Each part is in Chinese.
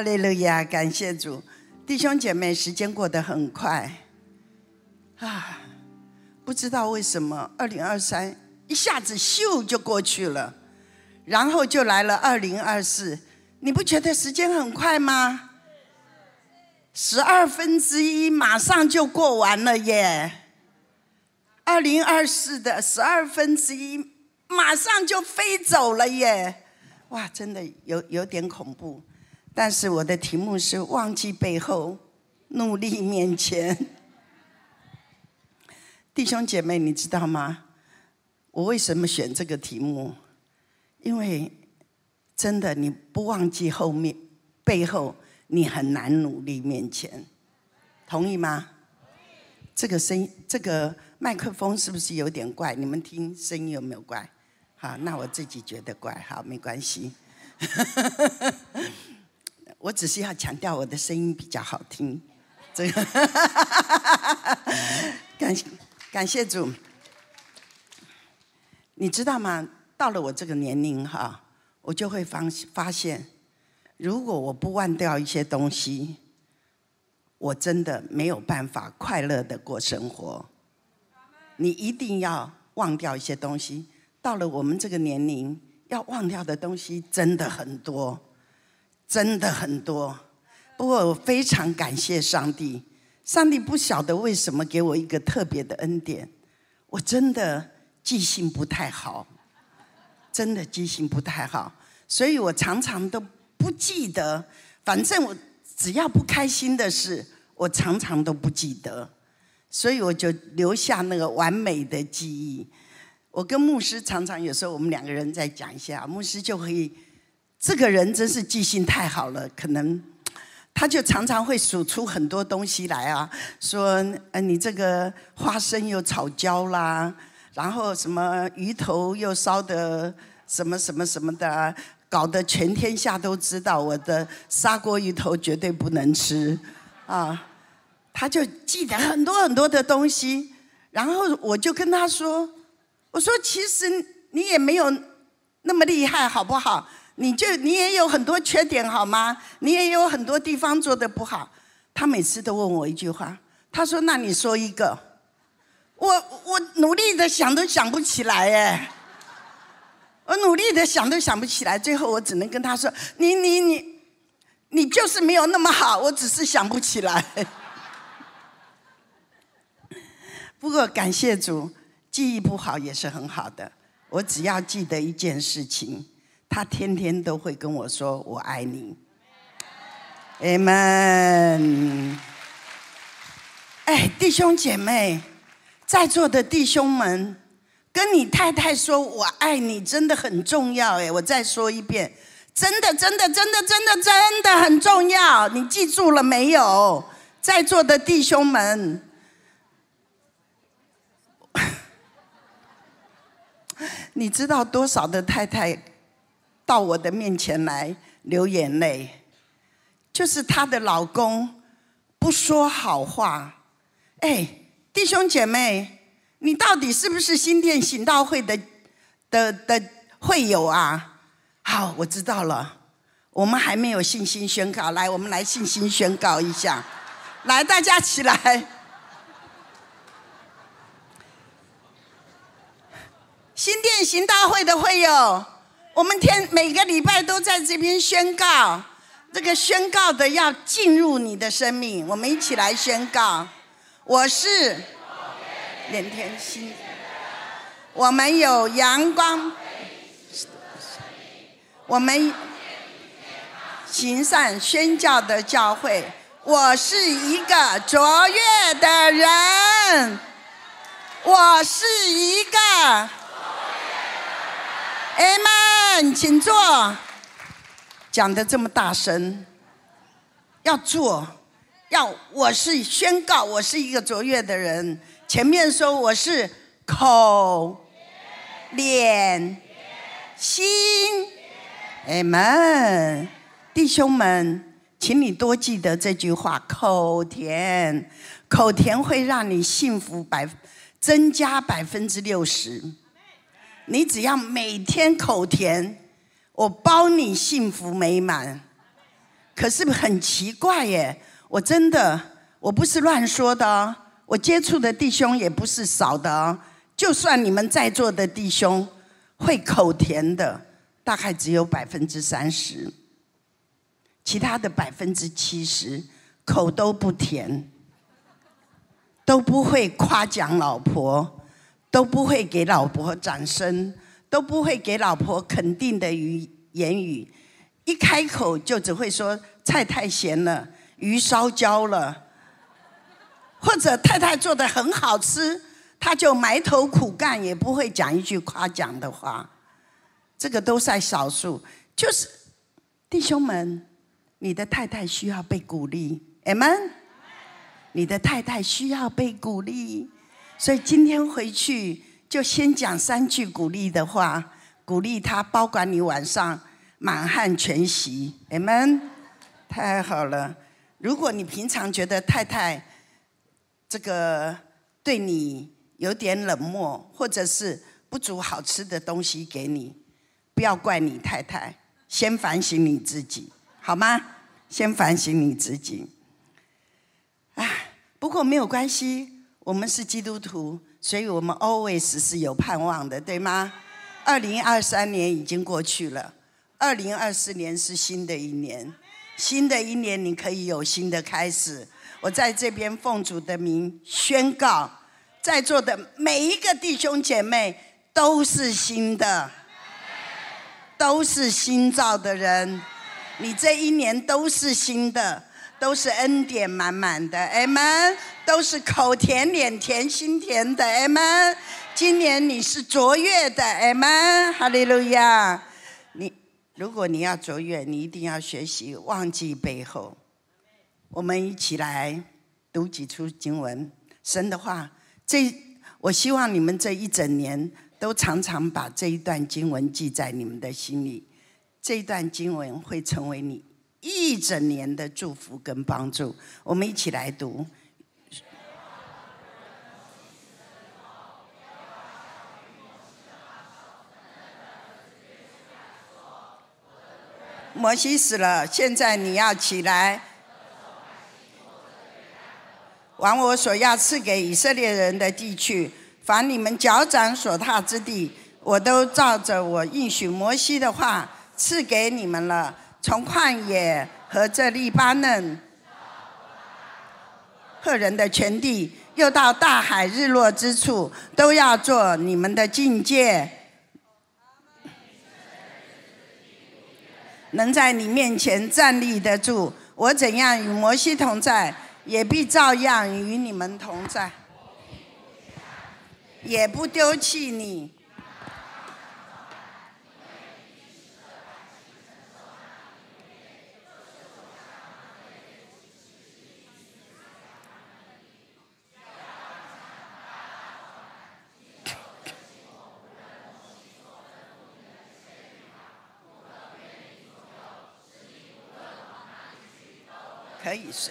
哈利路亚，感谢主，弟兄姐妹，时间过得很快啊，不知道为什么，二零二三一下子咻就过去了，然后就来了二零二四，你不觉得时间很快吗？十二分之一马上就过完了耶，二零二四的十二分之一马上就飞走了耶，哇，真的有有点恐怖。但是我的题目是忘记背后，努力面前。弟兄姐妹，你知道吗？我为什么选这个题目？因为真的，你不忘记后面背后，你很难努力面前。同意吗？这个声音，这个麦克风是不是有点怪？你们听声音有没有怪？好，那我自己觉得怪，好，没关系。我只是要强调我的声音比较好听，这个 感谢感谢主。你知道吗？到了我这个年龄哈，我就会发发现，如果我不忘掉一些东西，我真的没有办法快乐的过生活。你一定要忘掉一些东西。到了我们这个年龄，要忘掉的东西真的很多。真的很多，不过我非常感谢上帝。上帝不晓得为什么给我一个特别的恩典，我真的记性不太好，真的记性不太好，所以我常常都不记得。反正我只要不开心的事，我常常都不记得，所以我就留下那个完美的记忆。我跟牧师常常有时候我们两个人在讲一下，牧师就可以。这个人真是记性太好了，可能 他就常常会数出很多东西来啊，说呃你这个花生又炒焦啦，然后什么鱼头又烧的什么什么什么的，搞得全天下都知道我的砂锅鱼头绝对不能吃啊，他就记得很多很多的东西，然后我就跟他说，我说其实你也没有那么厉害，好不好？你就你也有很多缺点好吗？你也有很多地方做的不好。他每次都问我一句话，他说：“那你说一个。”我我努力的想都想不起来哎，我努力的想都想不起来，最后我只能跟他说：“你你你，你就是没有那么好，我只是想不起来。”不过感谢主，记忆不好也是很好的。我只要记得一件事情。他天天都会跟我说：“我爱你。” Amen。哎，弟兄姐妹，在座的弟兄们，跟你太太说“我爱你”真的很重要。哎，我再说一遍，真的，真的，真的，真的，真的很重要。你记住了没有？在座的弟兄们，你知道多少的太太？到我的面前来流眼泪，就是她的老公不说好话。哎，弟兄姐妹，你到底是不是新店行道会的的的会友啊？好，我知道了。我们还没有信心宣告，来，我们来信心宣告一下。来，大家起来。新店行道会的会友。我们天每个礼拜都在这边宣告，这个宣告的要进入你的生命。我们一起来宣告：我是连天星，我们有阳光，我们行善宣教的教会。我是一个卓越的人，我是一个。阿门，请坐。讲的这么大声，要做，要我是宣告，我是一个卓越的人。前面说我是口、脸、心。阿门，弟兄们，请你多记得这句话：口甜，口甜会让你幸福百增加百分之六十。你只要每天口甜，我包你幸福美满。可是很奇怪耶，我真的我不是乱说的哦，我接触的弟兄也不是少的哦。就算你们在座的弟兄会口甜的，大概只有百分之三十，其他的百分之七十口都不甜，都不会夸奖老婆，都不会给老婆掌声，都不会给老婆肯定的语言语。一开口就只会说菜太咸了，鱼烧焦了，或者太太做的很好吃，他就埋头苦干，也不会讲一句夸奖的话。这个都在少数，就是弟兄们，你的太太需要被鼓励，amen。你的太太需要被鼓励，所以今天回去就先讲三句鼓励的话，鼓励他，包管你晚上。满汉全席，amen，太好了。如果你平常觉得太太这个对你有点冷漠，或者是不煮好吃的东西给你，不要怪你太太，先反省你自己，好吗？先反省你自己。哎，不过没有关系，我们是基督徒，所以我们 always 是有盼望的，对吗？二零二三年已经过去了。二零二四年是新的一年，新的一年你可以有新的开始。我在这边奉主的名宣告，在座的每一个弟兄姐妹都是新的，都是新造的人。你这一年都是新的，都是恩典满满的 m 们。都是口甜脸甜心甜的 m 们。今年你是卓越的 m。哈利路亚。你如果你要卓越，你一定要学习忘记背后。我们一起来读几处经文，神的话。这我希望你们这一整年都常常把这一段经文记在你们的心里。这一段经文会成为你一整年的祝福跟帮助。我们一起来读。摩西死了，现在你要起来，往我所要赐给以色列人的地去。凡你们脚掌所踏之地，我都照着我应许摩西的话赐给你们了。从旷野和这利巴嫩赫人的全地，又到大海日落之处，都要做你们的境界。能在你面前站立得住，我怎样与摩西同在，也必照样与你们同在，也不丢弃你。可以是，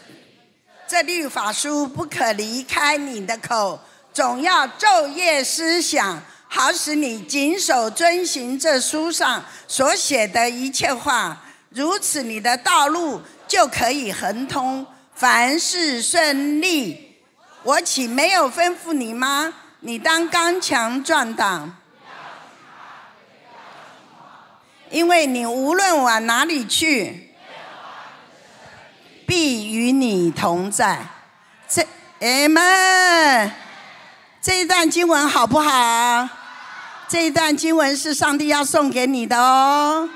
这律法书不可离开你的口，总要昼夜思想，好使你谨守遵行这书上所写的一切话。如此，你的道路就可以亨通，凡事顺利。我岂没有吩咐你吗？你当刚强壮胆，因为你无论往哪里去。必与你同在，这阿门。这一段经文好不好？这一段经文是上帝要送给你的哦，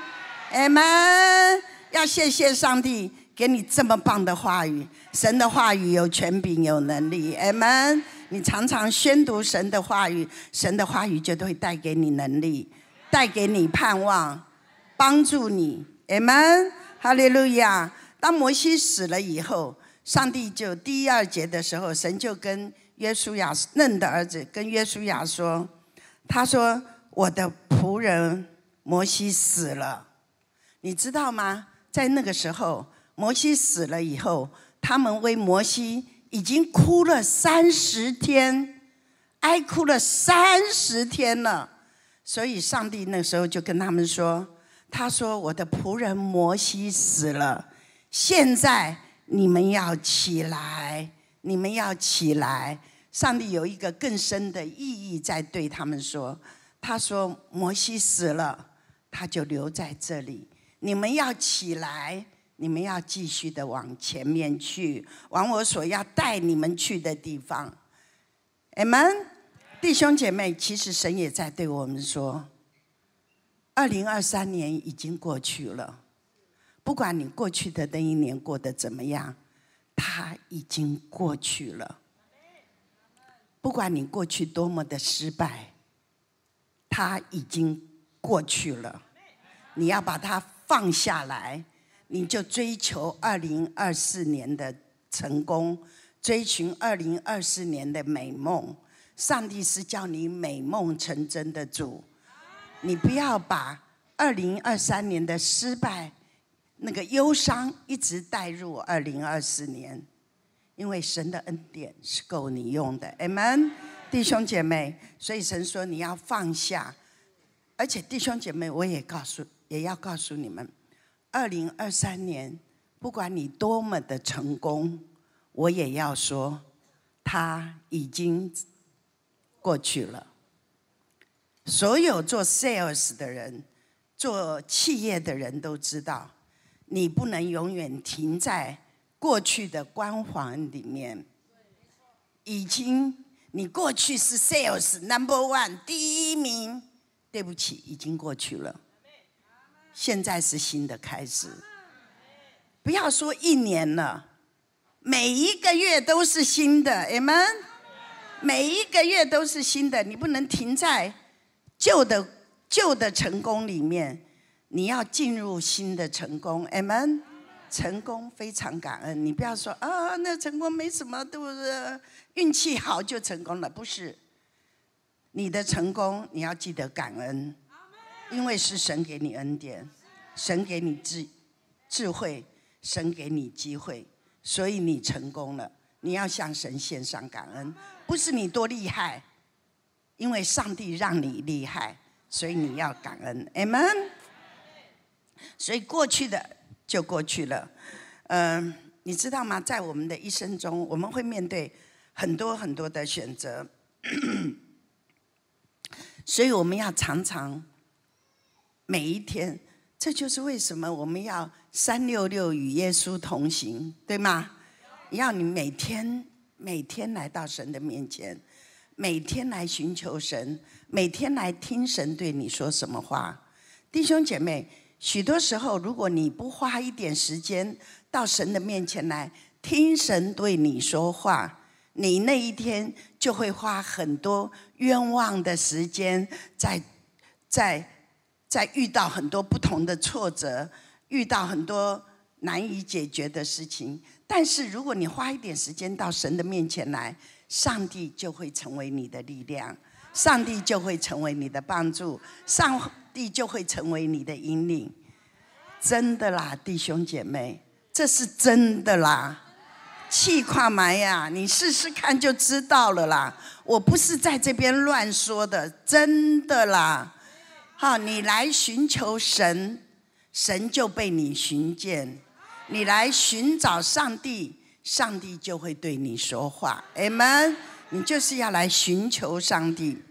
阿门。要谢谢上帝给你这么棒的话语，神的话语有权柄有能力，阿门。你常常宣读神的话语，神的话语就会带给你能力，带给你盼望，帮助你，阿门。哈利路亚。当摩西死了以后，上帝就第一二节的时候，神就跟约书亚嫩的儿子跟约书亚说：“他说我的仆人摩西死了，你知道吗？在那个时候，摩西死了以后，他们为摩西已经哭了三十天，哀哭了三十天了。所以上帝那时候就跟他们说：他说我的仆人摩西死了。”现在你们要起来，你们要起来。上帝有一个更深的意义在对他们说：“他说摩西死了，他就留在这里。你们要起来，你们要继续的往前面去，往我所要带你们去的地方。” Amen，弟兄姐妹，其实神也在对我们说：“二零二三年已经过去了，不管你过去的那一年过得怎么样，它已经过去了。不管你过去多么的失败，它已经过去了。你要把它放下来，你就追求二零二四年的成功。”追寻二零二四年的美梦，上帝是叫你美梦成真的主，你不要把二零二三年的失败那个忧伤一直带入二零二四年，因为神的恩典是够你用的，amen，弟兄姐妹，所以神说你要放下，而且弟兄姐妹，我也告诉，也要告诉你们，二零二三年，不管你多么的成功。我也要说，他已经过去了。所有做 sales 的人、做企业的人都知道，你不能永远停在过去的光环里面。已经，你过去是 sales number one 第一名，对不起，已经过去了。现在是新的开始。不要说一年了。每一个月都是新的，amen。每一个月都是新的，你不能停在旧的旧的成功里面，你要进入新的成功，amen。成功非常感恩，你不要说啊，那成功没什么，对不对？运气好就成功了，不是。你的成功你要记得感恩，因为是神给你恩典，神给你智智慧，神给你机会。所以你成功了，你要向神献上感恩，不是你多厉害，因为上帝让你厉害，所以你要感恩，amen。所以过去的就过去了，嗯，你知道吗？在我们的一生中，我们会面对很多很多的选择，所以我们要常常每一天。这就是为什么我们要三六六与耶稣同行，对吗？要你每天每天来到神的面前，每天来寻求神，每天来听神对你说什么话。弟兄姐妹，许多时候，如果你不花一点时间到神的面前来听神对你说话，你那一天就会花很多冤枉的时间在在。在遇到很多不同的挫折，遇到很多难以解决的事情，但是如果你花一点时间到神的面前来，上帝就会成为你的力量，上帝就会成为你的帮助，上帝就会成为你的引领。真的啦，弟兄姐妹，这是真的啦！气跨埋呀，你试试看就知道了啦。我不是在这边乱说的，真的啦。好，你来寻求神，神就被你寻见；你来寻找上帝，上帝就会对你说话。Amen。你就是要来寻求上帝。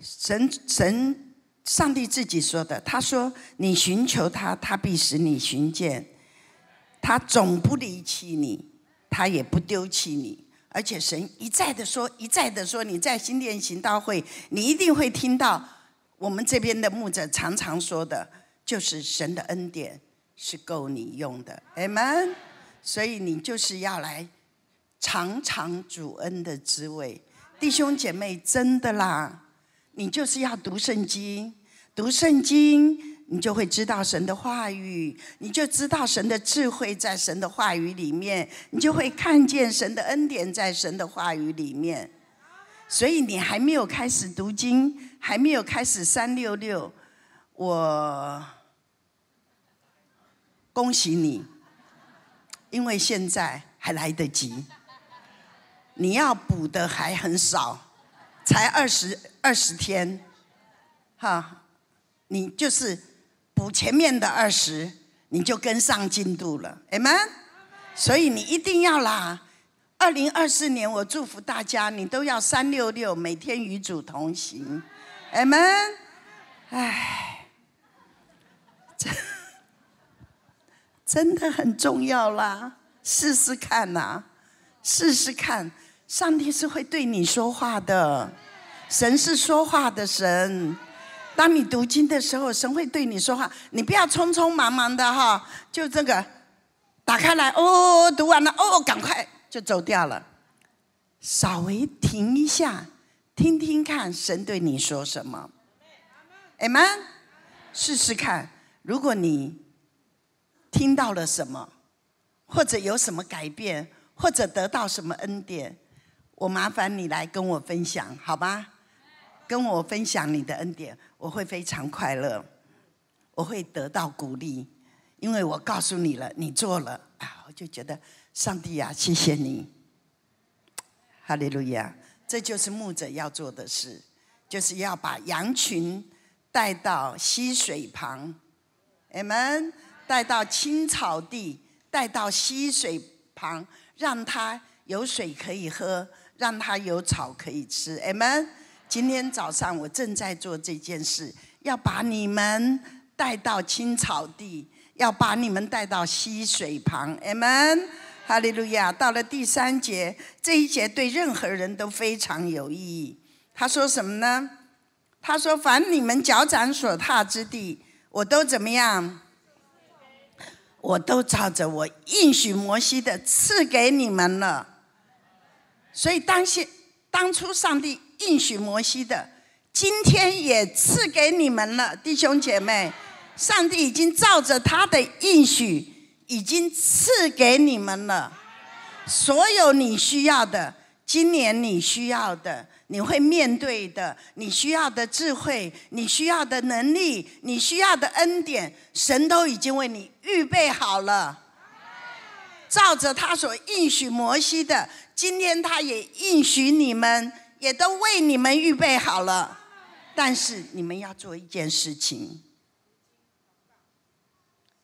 神神，上帝自己说的，他说：“你寻求他，他必使你寻见；他总不离弃你，他也不丢弃你。”而且神一再的说，一再的说，你在新店行道会，你一定会听到我们这边的牧者常常说的，就是神的恩典是够你用的，amen。所以你就是要来尝尝主恩的滋味，弟兄姐妹，真的啦，你就是要读圣经，读圣经。你就会知道神的话语，你就知道神的智慧在神的话语里面，你就会看见神的恩典在神的话语里面。所以你还没有开始读经，还没有开始三六六，我恭喜你，因为现在还来得及。你要补的还很少，才二十二十天，哈，你就是。补前面的二十，你就跟上进度了，amen。所以你一定要啦。二零二四年，我祝福大家，你都要三六六，每天与主同行，amen。哎，真的很重要啦，试试看呐，试试看，上帝是会对你说话的，神是说话的神。当你读经的时候，神会对你说话，你不要匆匆忙忙的哈，就这个打开来，哦，读完了，哦，赶快。就走掉了，稍微停一下，听听看神对你说什么。Amen，试试看，如果你听到了什么，或者有什么改变，或者得到什么恩典，我麻烦你来跟我分享，好吧？跟我分享你的恩典，我会非常快乐，我会得到鼓励，因为我告诉你了，你做了啊，我就觉得。上帝呀，谢谢你，哈利路亚！这就是牧者要做的事，就是要把羊群带到溪水旁，amen，带到青草地，带到溪水旁，让它有水可以喝，让它有草可以吃，amen。今天早上我正在做这件事，要把你们带到青草地，要把你们带到溪水旁，amen。哈利路亚！到了第三节，这一节对任何人都非常有意义。他说什么呢？他说：“凡你们脚掌所踏之地，我都怎么样？我都照着我应许摩西的赐给你们了。”所以当现当初上帝应许摩西的，今天也赐给你们了，弟兄姐妹。上帝已经照着他的应许。已经赐给你们了，所有你需要的，今年你需要的，你会面对的，你需要的智慧，你需要的能力，你需要的恩典，神都已经为你预备好了。照着他所应许摩西的，今天他也应许你们，也都为你们预备好了。但是你们要做一件事情。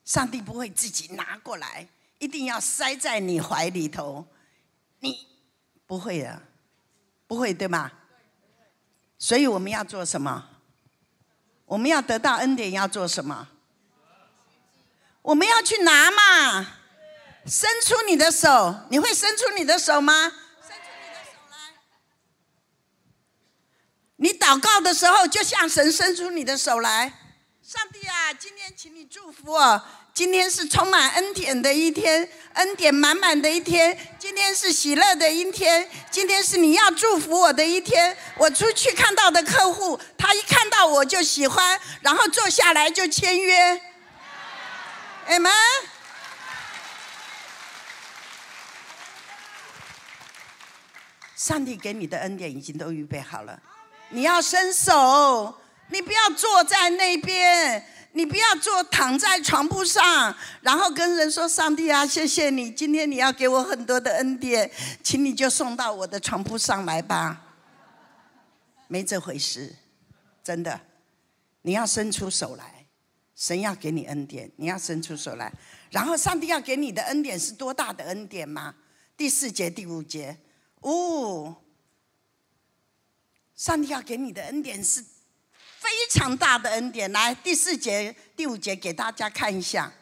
上帝不会自己拿过来，一定要塞在你怀里头。你不会的，不会对吗？所以我们要做什么？我们要得到恩典要做什么？我们要去拿嘛！伸出你的手，你会伸出你的手吗？伸出你的手来。你祷告的时候，就向神伸出你的手来。上帝啊，今天请你祝福我。今天是充满恩典的一天，恩典满满的一天。今天是喜乐的一天，今天是你要祝福我的一天。我出去看到的客户，他一看到我就喜欢，然后坐下来就签约。哎们。上帝给你的恩典已经都预备好了，你要伸手。你不要坐在那边，你不要坐躺在床铺上，然后跟人说：“上帝啊，谢谢你，今天你要给我很多的恩典，请你就送到我的床铺上来吧。”没这回事，真的，你要伸出手来，神要给你恩典，你要伸出手来，然后上帝要给你的恩典是多大的恩典吗？第四节、第五节，哦，上帝要给你的恩典是。非常大的恩典，来第四节、第五节给大家看一下。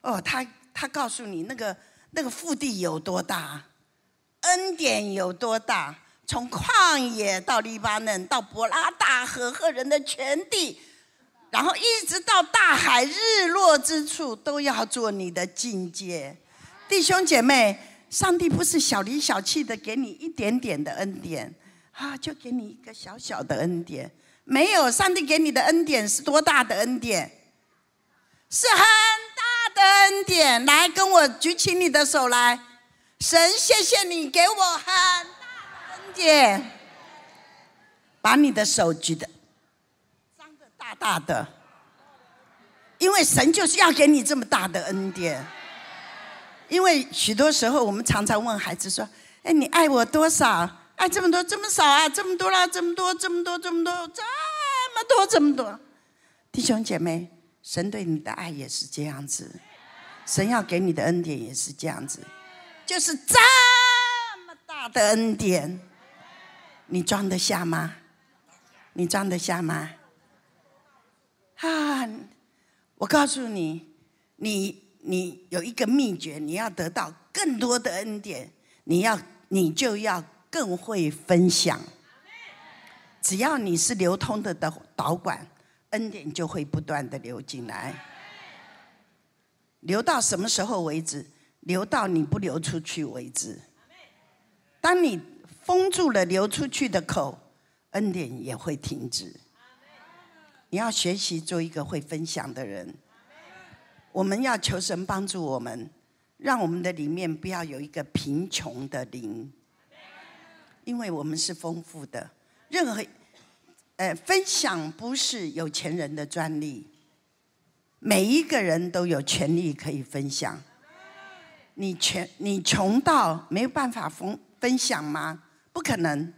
哦，他他告诉你那个那个腹地有多大，恩典有多大，从旷野到黎巴嫩，到伯拉大河和人的全地，然后一直到大海日落之处，都要做你的境界。弟兄姐妹，上帝不是小里小气的给你一点点的恩典啊，就给你一个小小的恩典。没有，上帝给你的恩典是多大的恩典？是很大的恩典。来，跟我举起你的手来，神，谢谢你给我很大的恩典。把你的手举的张的大大的，因为神就是要给你这么大的恩典。因为许多时候，我们常常问孩子说：“哎，你爱我多少？”爱这么多，这么少啊？这么多啦，这么多，这么多，这么多，这么多，这么多。弟兄姐妹，神对你的爱也是这样子，神要给你的恩典也是这样子，就是这么大的恩典，你装得下吗？你装得下吗？啊！我告诉你，你你有一个秘诀，你要得到更多的恩典，你要你就要更会分享。只要你是流通的导导管。恩典就会不断的流进来，流到什么时候为止？流到你不流出去为止。当你封住了流出去的口，恩典也会停止。你要学习做一个会分享的人。我们要求神帮助我们，让我们的里面不要有一个贫穷的灵，因为我们是丰富的。任何。呃，分享不是有钱人的专利，每一个人都有权利可以分享。你穷，你穷到没有办法分分享吗？不可能。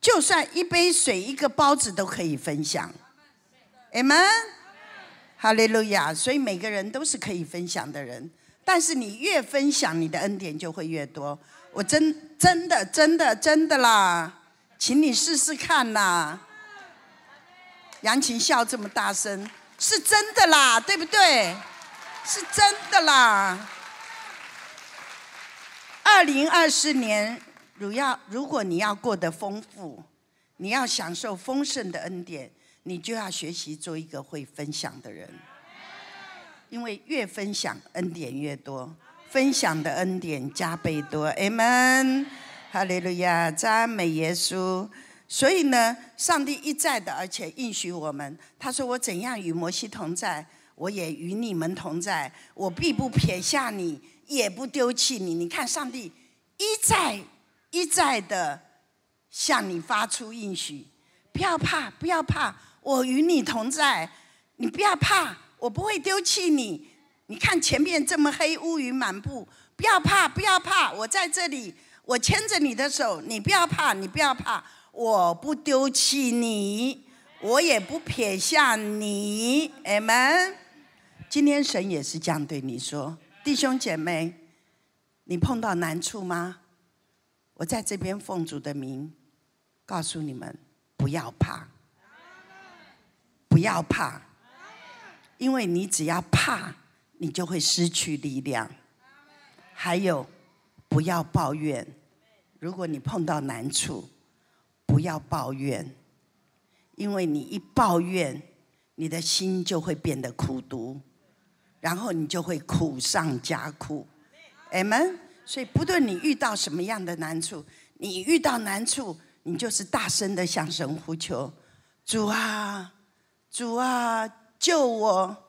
就算一杯水、一个包子都可以分享。Amen，哈利路亚。所以每个人都是可以分享的人，但是你越分享，你的恩典就会越多。我真真的真的真的啦。请你试试看呐！杨琴笑这么大声，是真的啦，对不对？是真的啦。二零二四年，如要如果你要过得丰富，你要享受丰盛的恩典，你就要学习做一个会分享的人。因为越分享，恩典越多，分享的恩典加倍多。Amen。哈利路亚，赞美耶稣。所以呢，上帝一再的，而且应许我们，他说：“我怎样与摩西同在，我也与你们同在。我必不撇下你，也不丢弃你。”你看，上帝一再一再的向你发出应许：“不要怕，不要怕，我与你同在。你不要怕，我不会丢弃你。你看前面这么黑，乌云满布，不要怕，不要怕，我在这里。”我牵着你的手，你不要怕，你不要怕，我不丢弃你，我也不撇下你。阿门。今天神也是这样对你说，弟兄姐妹，你碰到难处吗？我在这边奉主的名告诉你们，不要怕，不要怕，因为你只要怕，你就会失去力量。还有，不要抱怨。如果你碰到难处，不要抱怨，因为你一抱怨，你的心就会变得苦毒，然后你就会苦上加苦。Amen。所以不论你遇到什么样的难处，你遇到难处，你就是大声的向神呼求：主啊，主啊，救我，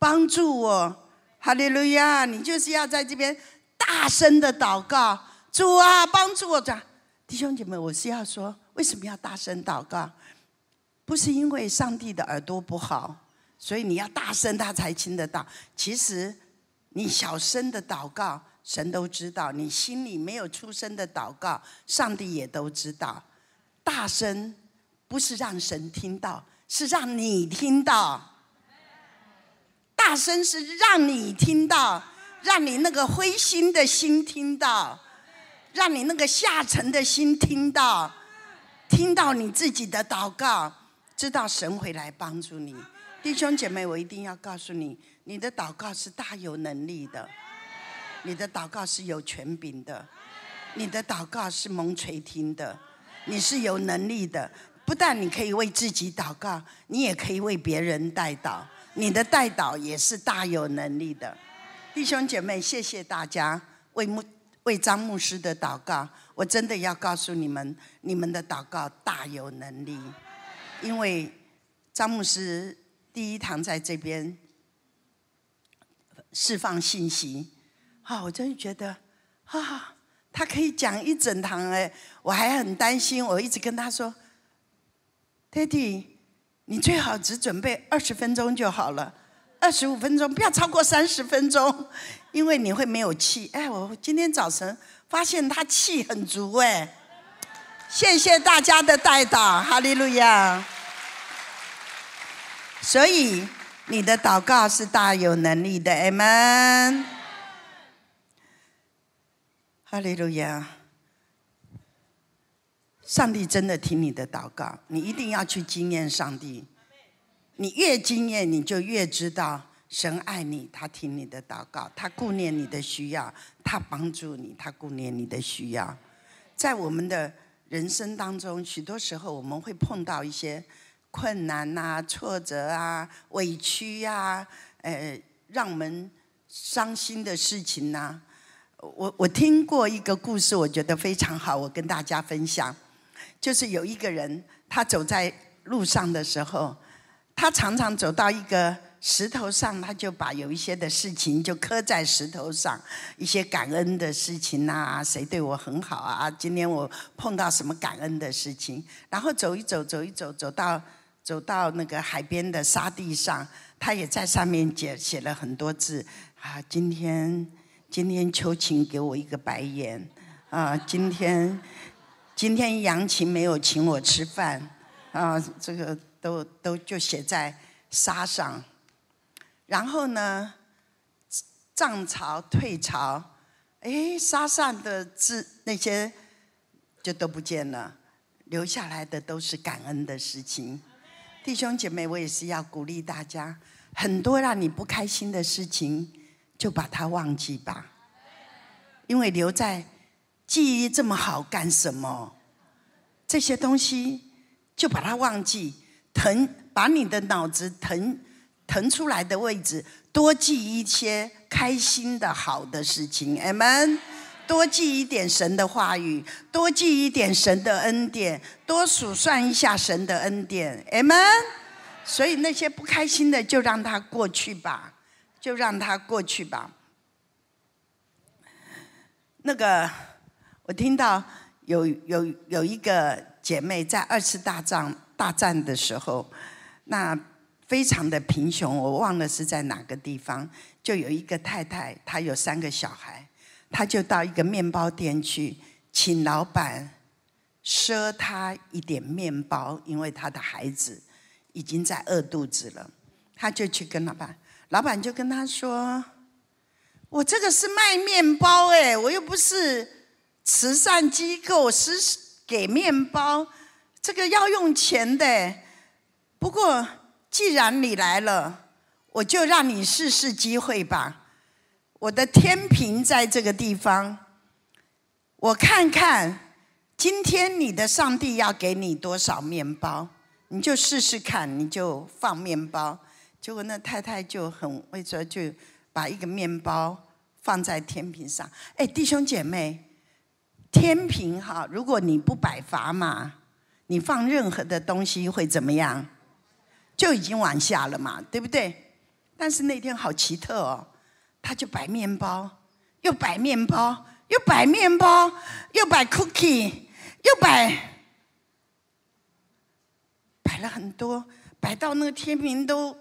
帮助我，哈利路亚！你就是要在这边大声的祷告。主啊，帮助我！这弟兄姐妹，我是要说，为什么要大声祷告？不是因为上帝的耳朵不好，所以你要大声，他才听得到。其实你小声的祷告，神都知道；你心里没有出声的祷告，上帝也都知道。大声不是让神听到，是让你听到。大声是让你听到，让你那个灰心的心听到。让你那个下沉的心听到，听到你自己的祷告，知道神会来帮助你。弟兄姐妹，我一定要告诉你，你的祷告是大有能力的，你的祷告是有权柄的，你的祷告是蒙垂听的，你是有能力的。不但你可以为自己祷告，你也可以为别人代祷，你的代祷也是大有能力的。弟兄姐妹，谢谢大家为牧。为张牧师的祷告，我真的要告诉你们，你们的祷告大有能力，因为张牧师第一堂在这边释放信息，啊，我真的觉得啊，他可以讲一整堂哎，我还很担心，我一直跟他说，Daddy，你最好只准备二十分钟就好了。二十五分钟，不要超过三十分钟，因为你会没有气。哎，我今天早晨发现他气很足哎，谢谢大家的带导，哈利路亚。所以你的祷告是大有能力的，Amen。哈利路亚！上帝真的听你的祷告，你一定要去经验上帝。你越经验，你就越知道神爱你，他听你的祷告，他顾念你的需要，他帮助你，他顾念你的需要。在我们的人生当中，许多时候我们会碰到一些困难呐、挫折啊、委屈呀，呃，让我们伤心的事情呐。我我听过一个故事，我觉得非常好，我跟大家分享。就是有一个人，他走在路上的时候，他常常走到一个。石头上，他就把有一些的事情就刻在石头上，一些感恩的事情呐，谁对我很好啊？今天我碰到什么感恩的事情？然后走一走，走一走，走到走到那个海边的沙地上，他也在上面写写了很多字啊。今天今天秋晴给我一个白眼啊，今天今天杨琴没有请我吃饭啊，这个都都就写在沙上。然后呢，涨潮退潮，哎，沙上的字那些就都不见了，留下来的都是感恩的事情。弟兄姐妹，我也是要鼓励大家，很多让你不开心的事情，就把它忘记吧，因为留在记忆这么好干什么？这些东西就把它忘记，腾把你的脑子腾。腾出来的位置，多记一些开心的好的事情，amen。多记一点神的话语，多记一点神的恩典，多数算一下神的恩典，amen。所以那些不开心的，就让它过去吧，就让它过去吧。那个，我听到有有有一个姐妹在二次大战大战的时候，那。非常的贫穷，我忘了是在哪个地方。就有一个太太，她有三个小孩，她就到一个面包店去，请老板赊她一点面包，因为她的孩子已经在饿肚子了。她就去跟老板，老板就跟她说：“我这个是卖面包，哎，我又不是慈善机构，是给面包，这个要用钱的。不过。”既然你来了，我就让你试试机会吧。我的天平在这个地方，我看看今天你的上帝要给你多少面包，你就试试看，你就放面包。结果那太太就很会说，就把一个面包放在天平上。哎，弟兄姐妹，天平哈，如果你不摆砝码，你放任何的东西会怎么样？就已经往下了嘛，对不对？但是那天好奇特哦，他就摆面包，又摆面包，又摆面包，又摆 cookie，又摆，摆了很多，摆到那个天平都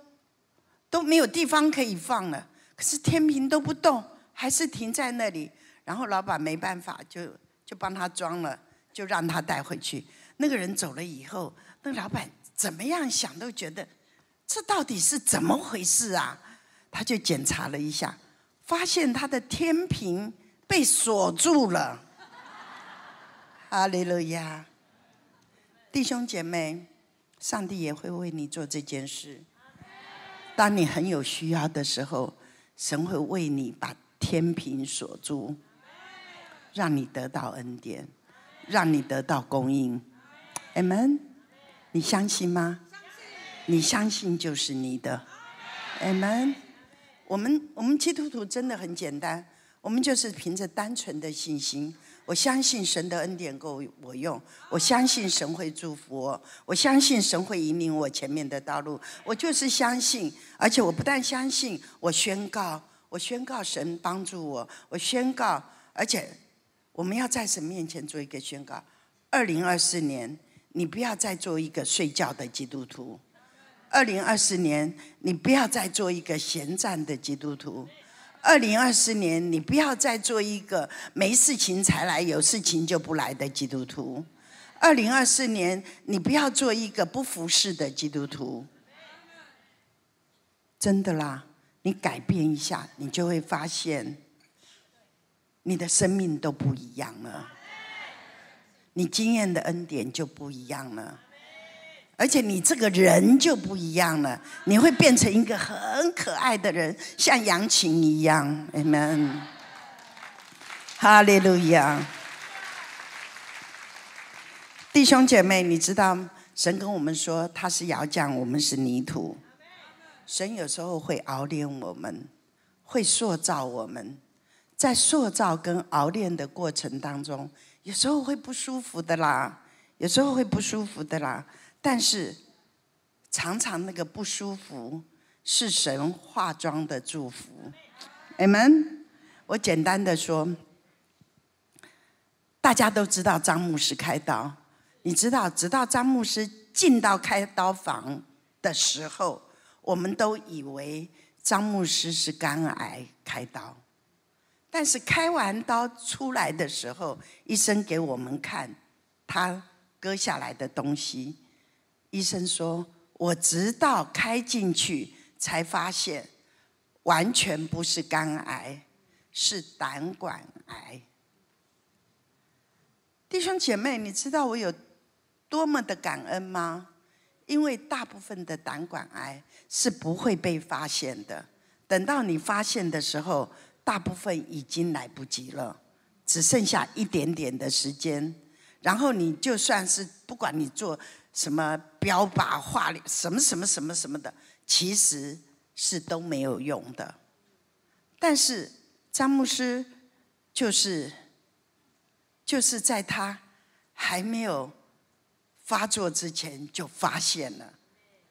都没有地方可以放了。可是天平都不动，还是停在那里。然后老板没办法，就就帮他装了，就让他带回去。那个人走了以后，那老板。怎么样想都觉得，这到底是怎么回事啊？他就检查了一下，发现他的天平被锁住了。哈利路亚！弟兄姐妹，上帝也会为你做这件事。当你很有需要的时候，神会为你把天平锁住，让你得到恩典，让你得到供应。Amen。你相信吗？你相信就是你的，Amen。我们我们基督徒真的很简单，我们就是凭着单纯的信心，我相信神的恩典够我用，我相信神会祝福我，我相信神会引领我前面的道路，我就是相信，而且我不但相信，我宣告，我宣告神帮助我，我宣告，而且我们要在神面前做一个宣告，二零二四年。你不要再做一个睡觉的基督徒。二零二四年，你不要再做一个闲站的基督徒。二零二四年，你不要再做一个没事情才来，有事情就不来的基督徒。二零二四年，你不要做一个不服侍的基督徒。真的啦，你改变一下，你就会发现，你的生命都不一样了，你经验的恩典就不一样了，而且你这个人就不一样了，你会变成一个很可爱的人，像杨琴一样，Amen，哈利路亚。弟兄姐妹，你知道神跟我们说他是窑匠，我们是泥土。神有时候会熬炼我们，会塑造我们。在塑造跟熬炼的过程当中，有时候会不舒服的啦，有时候会不舒服的啦。但是常常那个不舒服是神化妆的祝福。Amen。我简单的说，大家都知道张牧师开刀。你知道，直到张牧师进到开刀房的时候，我们都以为张牧师是肝癌开刀。但是开完刀出来的时候，医生给我们看他割下来的东西。医生说：“我直到开进去才发现，完全不是肝癌，是胆管癌。”弟兄姐妹，你知道我有？多么的感恩吗？因为大部分的胆管癌是不会被发现的，等到你发现的时候，大部分已经来不及了，只剩下一点点的时间。然后你就算是不管你做什么标靶化疗，什么什么什么什么的，其实是都没有用的。但是张牧师就是就是在他还没有。发作之前就发现了，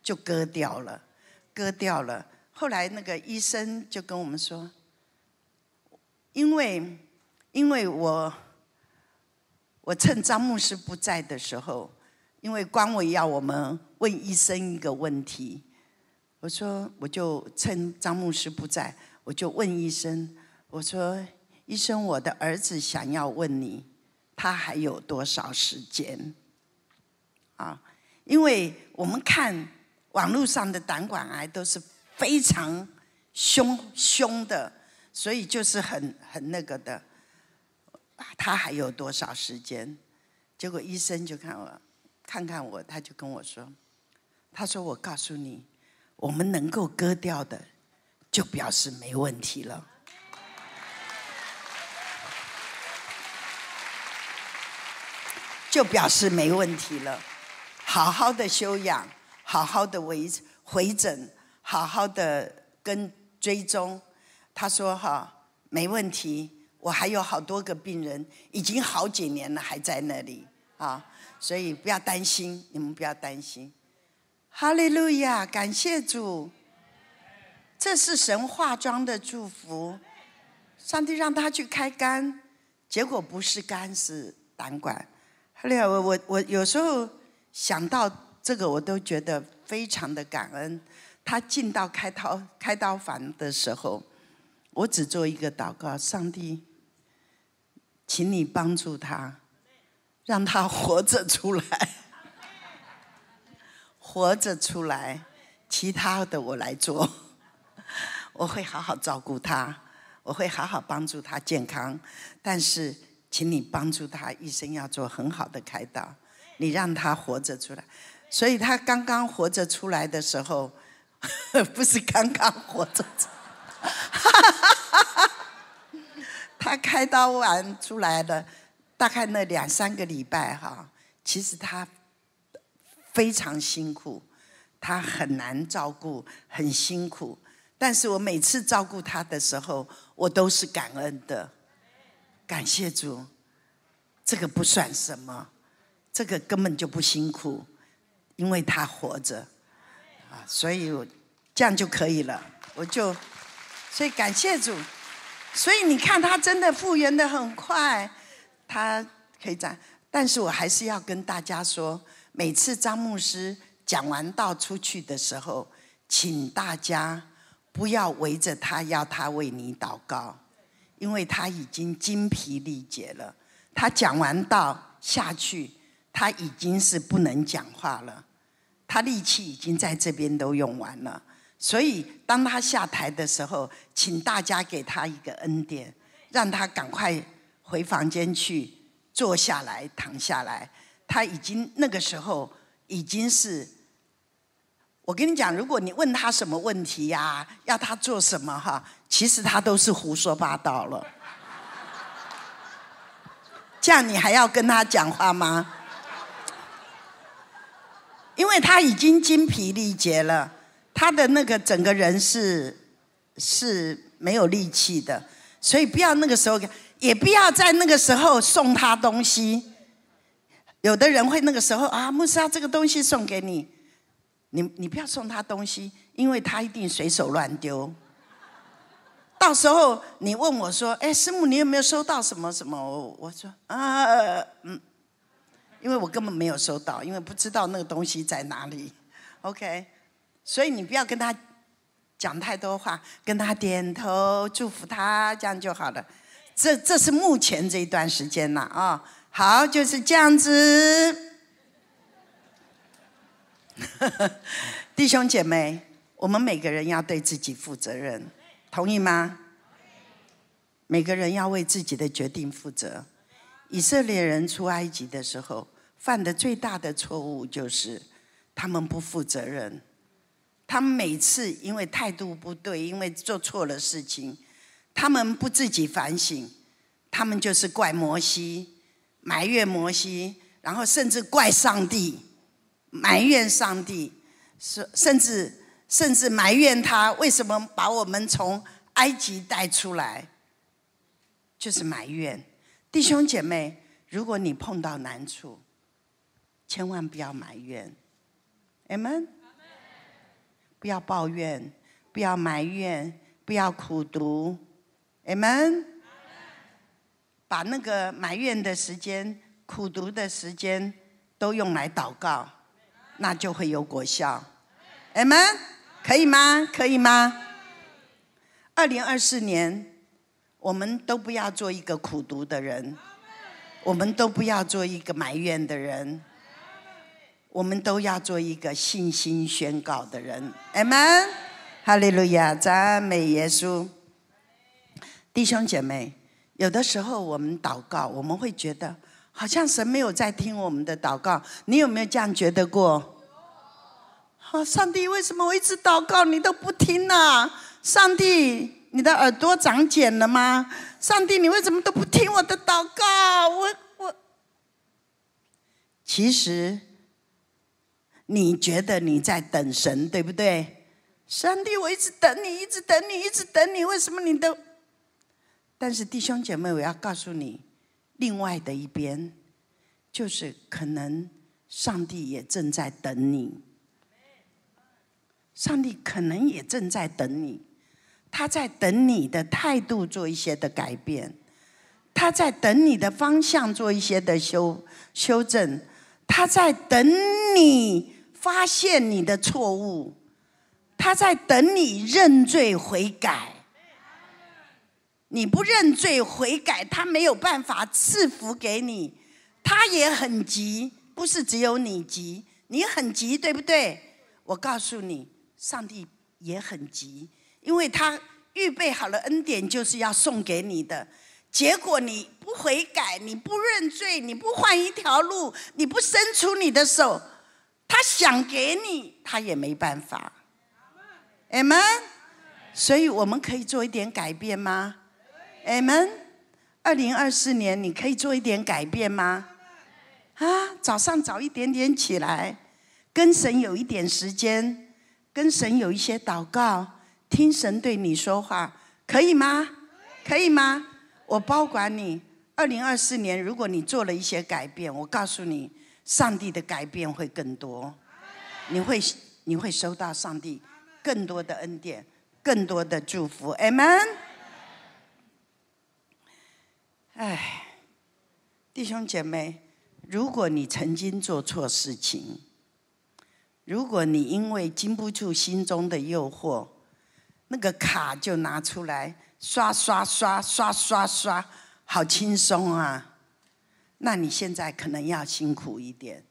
就割掉了，割掉了。后来那个医生就跟我们说，因为因为我我趁张牧师不在的时候，因为官委要我们问医生一个问题，我说我就趁张牧师不在，我就问医生，我说医生，我的儿子想要问你，他还有多少时间？啊，因为我们看网络上的胆管癌都是非常凶凶的，所以就是很很那个的。他还有多少时间？结果医生就看我，看看我，他就跟我说：“他说我告诉你，我们能够割掉的，就表示没问题了，就表示没问题了。”好好的修养，好好的回回诊，好好的跟追踪。他说：“哈，没问题，我还有好多个病人，已经好几年了，还在那里啊，所以不要担心，你们不要担心。”哈利路亚，感谢主，这是神化妆的祝福。上帝让他去开肝，结果不是肝，是胆管。哈利，我我我有时候。想到这个，我都觉得非常的感恩。他进到开刀开刀房的时候，我只做一个祷告：上帝，请你帮助他，让他活着出来，活着出来。其他的我来做，我会好好照顾他，我会好好帮助他健康。但是，请你帮助他，医生要做很好的开刀。你让他活着出来，所以他刚刚活着出来的时候，不是刚刚活着，他开刀完出来了，大概那两三个礼拜哈，其实他非常辛苦，他很难照顾，很辛苦。但是我每次照顾他的时候，我都是感恩的，感谢主，这个不算什么。这个根本就不辛苦，因为他活着，啊，所以我这样就可以了。我就，所以感谢主。所以你看，他真的复原的很快，他可以这样。但是我还是要跟大家说，每次张牧师讲完道出去的时候，请大家不要围着他要他为你祷告，因为他已经精疲力竭了。他讲完道下去。他已经是不能讲话了，他力气已经在这边都用完了，所以当他下台的时候，请大家给他一个恩典，让他赶快回房间去坐下来躺下来。他已经那个时候已经是，我跟你讲，如果你问他什么问题呀，要他做什么哈，其实他都是胡说八道了。这样你还要跟他讲话吗？因为他已经精疲力竭了，他的那个整个人是是没有力气的，所以不要那个时候，也不要在那个时候送他东西。有的人会那个时候啊，穆斯啊，这个东西送给你，你你不要送他东西，因为他一定随手乱丢。到时候你问我说：“哎，师母，你有没有收到什么什么？”我说：“啊，嗯，因为我根本没有收到，因为不知道那个东西在哪里。”OK，所以你不要跟他讲太多话，跟他点头祝福他，这样就好了。这这是目前这一段时间了啊。好，就是这样子。弟兄姐妹，我们每个人要对自己负责任，同意吗？每个人要为自己的决定负责。以色列人出埃及的时候，犯的最大的错误就是他们不负责任。他们每次因为态度不对，因为做错了事情，他们不自己反省，他们就是怪摩西。埋怨摩西，然后甚至怪上帝，埋怨上帝，甚甚至甚至埋怨他为什么把我们从埃及带出来，就是埋怨。弟兄姐妹，如果你碰到难处，千万不要埋怨，amen，不要抱怨，不要埋怨，不要苦读，amen。把那个埋怨的时间、苦读的时间都用来祷告，那就会有果效。阿门，可以吗？可以吗？二零二四年，我们都不要做一个苦读的人，我们都不要做一个埋怨的人，我们都要做一个信心宣告的人。阿门，哈利路亚，赞美耶稣，弟兄姐妹。有的时候我们祷告，我们会觉得好像神没有在听我们的祷告。你有没有这样觉得过？啊，上帝，为什么我一直祷告你都不听呢？上帝，你的耳朵长茧了吗？上帝，你为什么都不听我的祷告？我我，其实你觉得你在等神，对不对？上帝，我一直等你，一直等你，一直等你，为什么你都？但是弟兄姐妹，我要告诉你，另外的一边，就是可能上帝也正在等你。上帝可能也正在等你，他在等你的态度做一些的改变，他在等你的方向做一些的修修正，他在等你发现你的错误，他在等你认罪悔改。你不认罪悔改，他没有办法赐福给你，他也很急，不是只有你急，你很急，对不对？我告诉你，上帝也很急，因为他预备好了恩典，就是要送给你的。结果你不悔改，你不认罪，你不换一条路，你不伸出你的手，他想给你，他也没办法。Amen。所以我们可以做一点改变吗？Amen。二零二四年，你可以做一点改变吗？啊，早上早一点点起来，跟神有一点时间，跟神有一些祷告，听神对你说话，可以吗？可以吗？我包管你。二零二四年，如果你做了一些改变，我告诉你，上帝的改变会更多，你会你会收到上帝更多的恩典，更多的祝福。，Amen。哎，弟兄姐妹，如果你曾经做错事情，如果你因为经不住心中的诱惑，那个卡就拿出来刷刷刷刷刷刷，好轻松啊！那你现在可能要辛苦一点，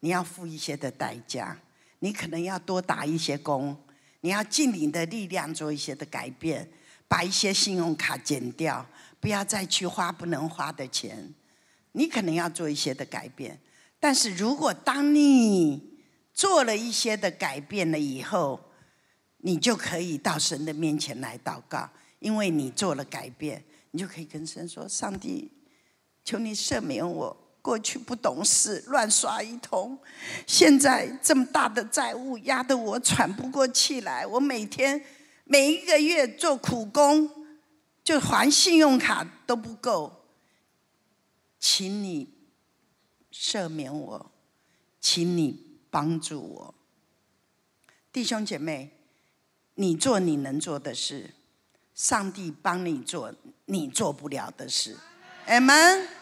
你要付一些的代价，你可能要多打一些工，你要尽你的力量做一些的改变，把一些信用卡减掉，不要再去花不能花的钱。你可能要做一些的改变，但是如果当你做了一些的改变了以后，你就可以到神的面前来祷告，因为你做了改变，你就可以跟神说：“上帝，求你赦免我过去不懂事，乱刷一通，现在这么大的债务压得我喘不过气来，我每天每一个月做苦工，就还信用卡都不够。”请你赦免我，请你帮助我，弟兄姐妹，你做你能做的事，上帝帮你做你做不了的事，Amen。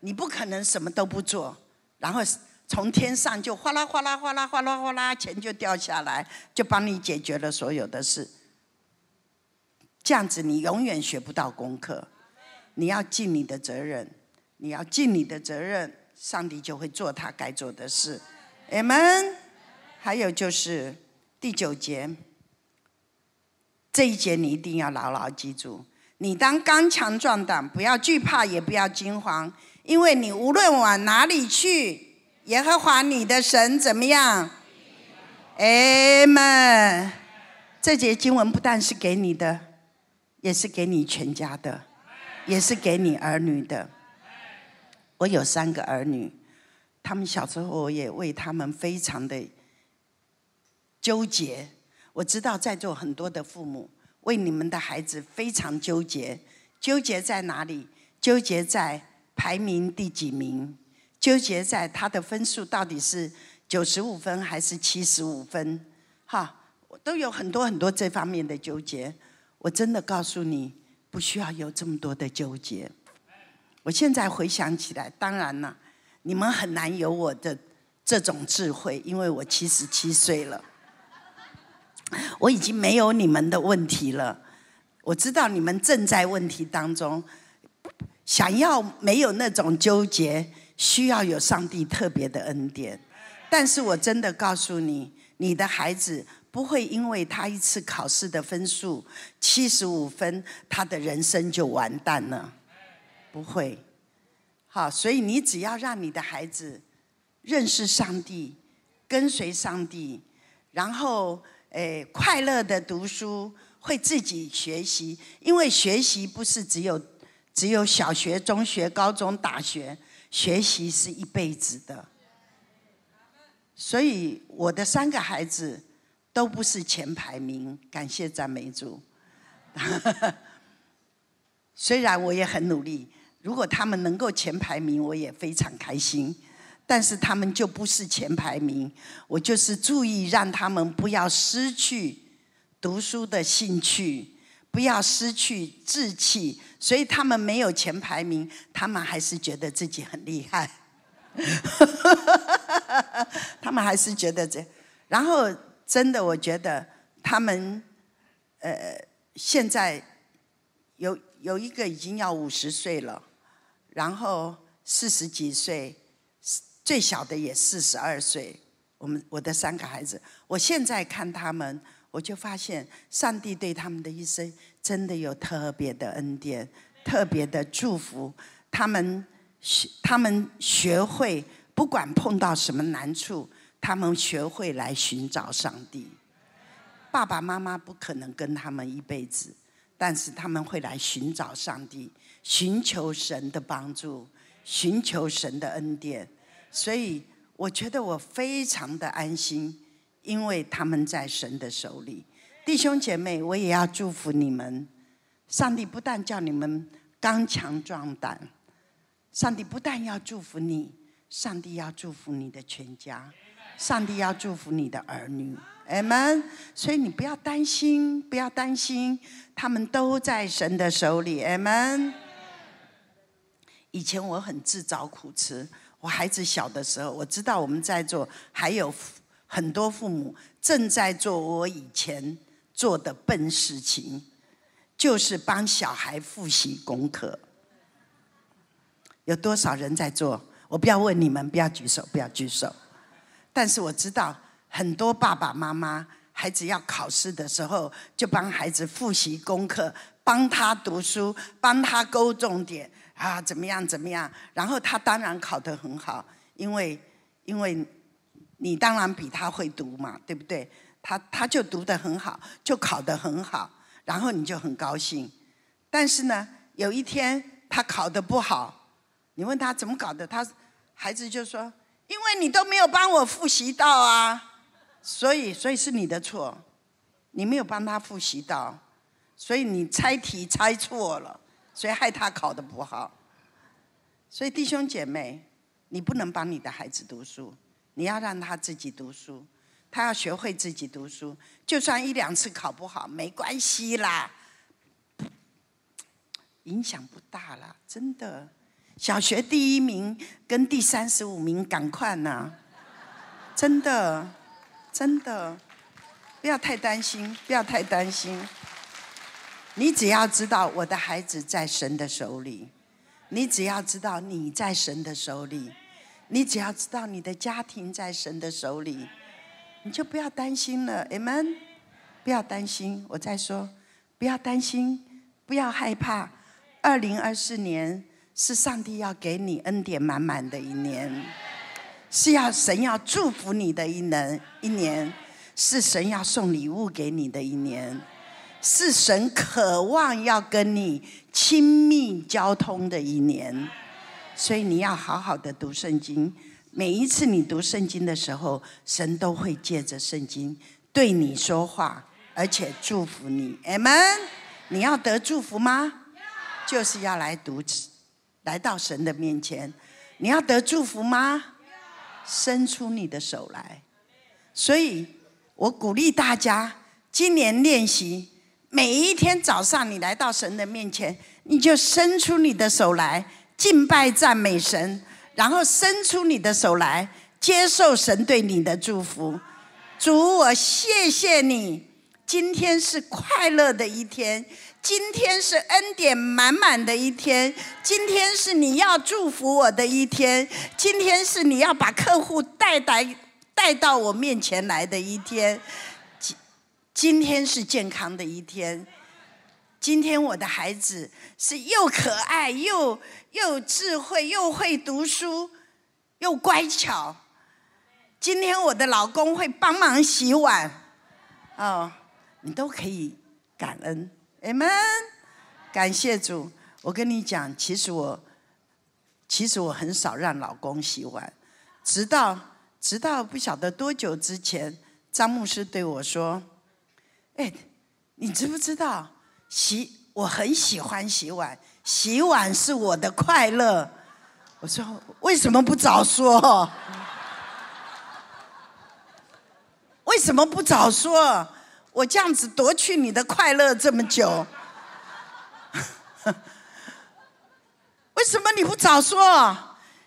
你不可能什么都不做，然后从天上就哗啦哗啦哗啦哗啦哗啦钱就掉下来，就帮你解决了所有的事。这样子你永远学不到功课。你要尽你的责任，你要尽你的责任，上帝就会做他该做的事。Amen。还有就是第九节，这一节你一定要牢牢记住：你当刚强壮胆，不要惧怕，也不要惊慌，因为你无论往哪里去，耶和华你的神怎么样？Amen。这节经文不但是给你的，也是给你全家的。也是给你儿女的。我有三个儿女，他们小时候我也为他们非常的纠结。我知道在座很多的父母为你们的孩子非常纠结，纠结在哪里？纠结在排名第几名？纠结在他的分数到底是九十五分还是七十五分？哈，我都有很多很多这方面的纠结。我真的告诉你。不需要有这么多的纠结。我现在回想起来，当然了，你们很难有我的这种智慧，因为我七十七岁了，我已经没有你们的问题了。我知道你们正在问题当中，想要没有那种纠结，需要有上帝特别的恩典。但是我真的告诉你，你的孩子。不会因为他一次考试的分数七十五分，他的人生就完蛋了。不会，好，所以你只要让你的孩子认识上帝，跟随上帝，然后诶快乐的读书，会自己学习。因为学习不是只有只有小学、中学、高中、大学，学习是一辈子的。所以我的三个孩子。都不是前排名，感谢赞美主。虽然我也很努力，如果他们能够前排名，我也非常开心。但是他们就不是前排名，我就是注意让他们不要失去读书的兴趣，不要失去志气。所以他们没有前排名，他们还是觉得自己很厉害。他们还是觉得这，然后。真的，我觉得他们，呃，现在有有一个已经要五十岁了，然后四十几岁，最小的也四十二岁。我们我的三个孩子，我现在看他们，我就发现上帝对他们的一生真的有特别的恩典，特别的祝福。他们学，他们学会，不管碰到什么难处。他们学会来寻找上帝，爸爸妈妈不可能跟他们一辈子，但是他们会来寻找上帝，寻求神的帮助，寻求神的恩典。所以我觉得我非常的安心，因为他们在神的手里。弟兄姐妹，我也要祝福你们。上帝不但叫你们刚强壮胆，上帝不但要祝福你，上帝要祝福你的全家。上帝要祝福你的儿女，Amen。所以你不要担心，不要担心，他们都在神的手里，Amen。以前我很自找苦吃，我孩子小的时候，我知道我们在座还有很多父母正在做我以前做的笨事情，就是帮小孩复习功课。有多少人在做？我不要问你们，不要举手，不要举手。但是我知道很多爸爸妈妈孩子要考试的时候，就帮孩子复习功课，帮他读书，帮他勾重点啊，怎么样怎么样？然后他当然考得很好，因为因为你当然比他会读嘛，对不对？他他就读得很好，就考得很好，然后你就很高兴。但是呢，有一天他考得不好，你问他怎么搞的，他孩子就说：“因为你都没有帮我复习到啊。”所以，所以是你的错，你没有帮他复习到，所以你猜题猜错了，所以害他考得不好。所以弟兄姐妹，你不能帮你的孩子读书，你要让他自己读书，他要学会自己读书，就算一两次考不好，没关系啦，影响不大啦，真的。小学第一名跟第三十五名赶快呢，真的。真的，不要太担心，不要太担心。你只要知道我的孩子在神的手里，你只要知道你在神的手里，你只要知道你的家庭在神的手里，你就不要担心了，Amen。不要担心，我再说，不要担心，不要害怕。二零二四年是上帝要给你恩典满满的一年。是要神要祝福你的一年，一年是神要送礼物给你的一年，是神渴望要跟你亲密交通的一年，所以你要好好的读圣经。每一次你读圣经的时候，神都会借着圣经对你说话，而且祝福你。Amen。你要得祝福吗？就是要来读，来到神的面前。你要得祝福吗？伸出你的手来，所以我鼓励大家今年练习，每一天早上你来到神的面前，你就伸出你的手来敬拜赞美神，然后伸出你的手来接受神对你的祝福。主，我谢谢你，今天是快乐的一天。今天是恩典满满的一天，今天是你要祝福我的一天，今天是你要把客户带来带到我面前来的一天，今今天是健康的一天，今天我的孩子是又可爱又又智慧又会读书又乖巧，今天我的老公会帮忙洗碗，哦，你都可以感恩。Amen，感谢主。我跟你讲，其实我，其实我很少让老公洗碗，直到直到不晓得多久之前，张牧师对我说：“哎，你知不知道洗？我很喜欢洗碗，洗碗是我的快乐。”我说：“为什么不早说？为什么不早说？”我这样子夺去你的快乐这么久，为什么你不早说？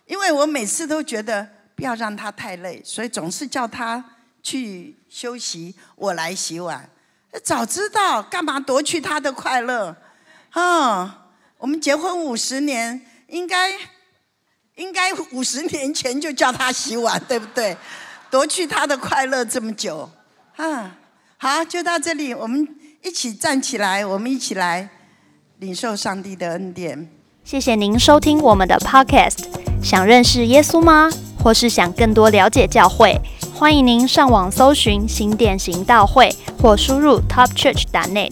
因为我每次都觉得不要让他太累，所以总是叫他去休息，我来洗碗。早知道干嘛夺去他的快乐？啊，我们结婚五十年，应该应该五十年前就叫他洗碗，对不对？夺去他的快乐这么久，啊。好，就到这里，我们一起站起来，我们一起来领受上帝的恩典。谢谢您收听我们的 Podcast。想认识耶稣吗？或是想更多了解教会？欢迎您上网搜寻新店行道会，或输入 topchurch.net，